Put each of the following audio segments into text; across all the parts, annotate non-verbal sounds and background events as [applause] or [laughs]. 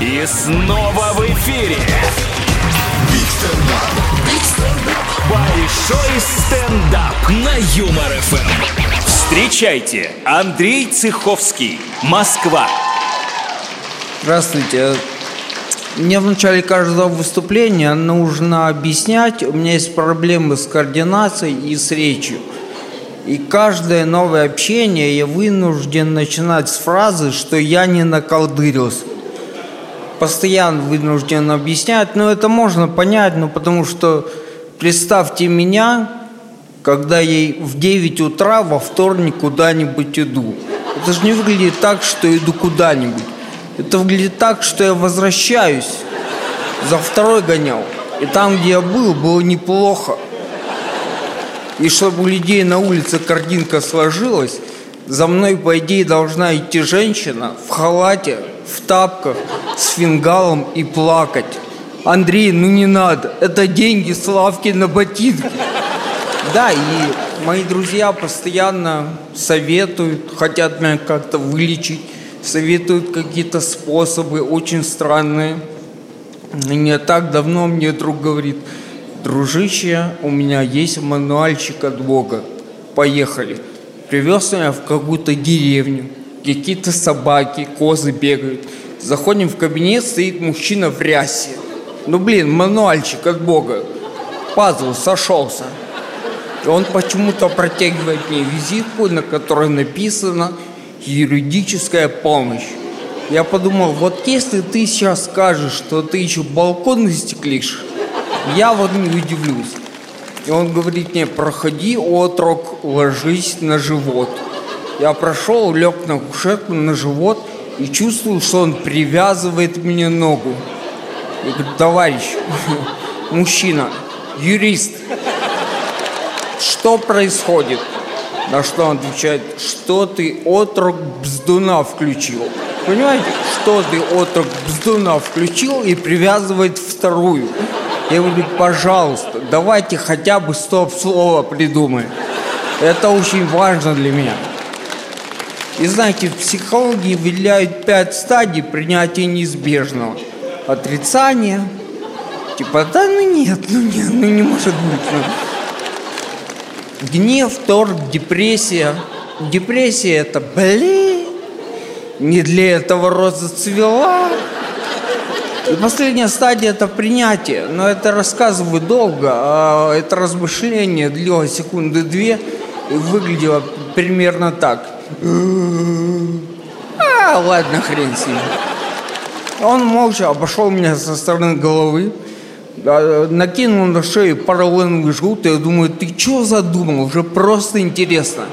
И снова в эфире. Большой стендап на Юмор ФМ. Встречайте, Андрей Цеховский, Москва. Здравствуйте. Мне в начале каждого выступления нужно объяснять, у меня есть проблемы с координацией и с речью. И каждое новое общение я вынужден начинать с фразы, что я не наколдырился. Постоянно вынужден объяснять, но это можно понять, ну потому что представьте меня, когда я в 9 утра во вторник куда-нибудь иду. Это же не выглядит так, что иду куда-нибудь. Это выглядит так, что я возвращаюсь. За второй гонял. И там, где я был, было неплохо. И чтобы у людей на улице картинка сложилась, за мной, по идее, должна идти женщина в халате, в тапках, с фингалом и плакать. Андрей, ну не надо, это деньги Славки на ботинки. Да, и мои друзья постоянно советуют, хотят меня как-то вылечить, советуют какие-то способы очень странные. И не так давно мне друг говорит, дружище, у меня есть мануальчик от Бога, поехали. Привез меня в какую-то деревню, какие-то собаки, козы бегают. Заходим в кабинет, стоит мужчина в рясе. Ну, блин, мануальчик от Бога. Пазл сошелся. Он почему-то протягивает мне визитку, на которой написано «Юридическая помощь». Я подумал, вот если ты сейчас скажешь, что ты еще балкон застеклишь, я вот не удивлюсь. И он говорит мне, проходи, отрок, ложись на живот. Я прошел, лег на кушетку на живот и чувствую, что он привязывает мне ногу. Я говорю, товарищ, [laughs] мужчина, юрист, что происходит? На что он отвечает, что ты отрок бздуна включил. Понимаете, что ты отрок бздуна включил и привязывает вторую. Я говорю, пожалуйста, давайте хотя бы стоп-слово придумаем. Это очень важно для меня. И знаете, в психологии выделяют пять стадий принятия неизбежного. Отрицание. Типа, да ну нет, ну нет, ну не может быть. Ну. Гнев, торг, депрессия. Депрессия это, блин, не для этого роза цвела. И последняя стадия это принятие. Но это рассказываю долго, а это размышление длилось секунды две и выглядело примерно так. А, ладно, хрен с ним. Он молча обошел меня со стороны головы, накинул на шею поролоновый жгут, я думаю, ты что задумал? Уже просто интересно.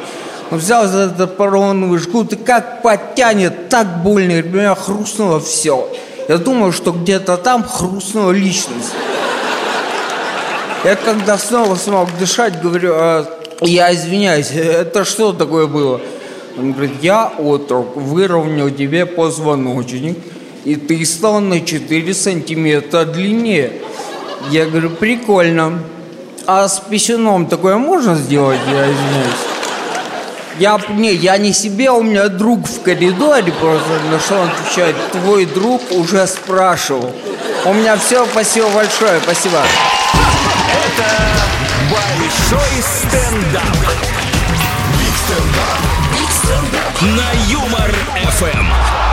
Он взял за этот поролоновый жгут и как подтянет, так больно, и меня хрустнуло все. Я думаю, что где-то там хрустнула личность. Я когда снова смог дышать, говорю, а, я извиняюсь, это что такое было? Он говорит, я отрок, выровнял тебе позвоночник, и ты стал на 4 сантиметра длиннее. Я говорю, прикольно. А с писюном такое можно сделать? Я извиняюсь. Я, не, я не себе, у меня друг в коридоре просто, на что он отвечает, твой друг уже спрашивал. У меня все, спасибо большое, спасибо. Это большой стендап. На Юмор ФМ.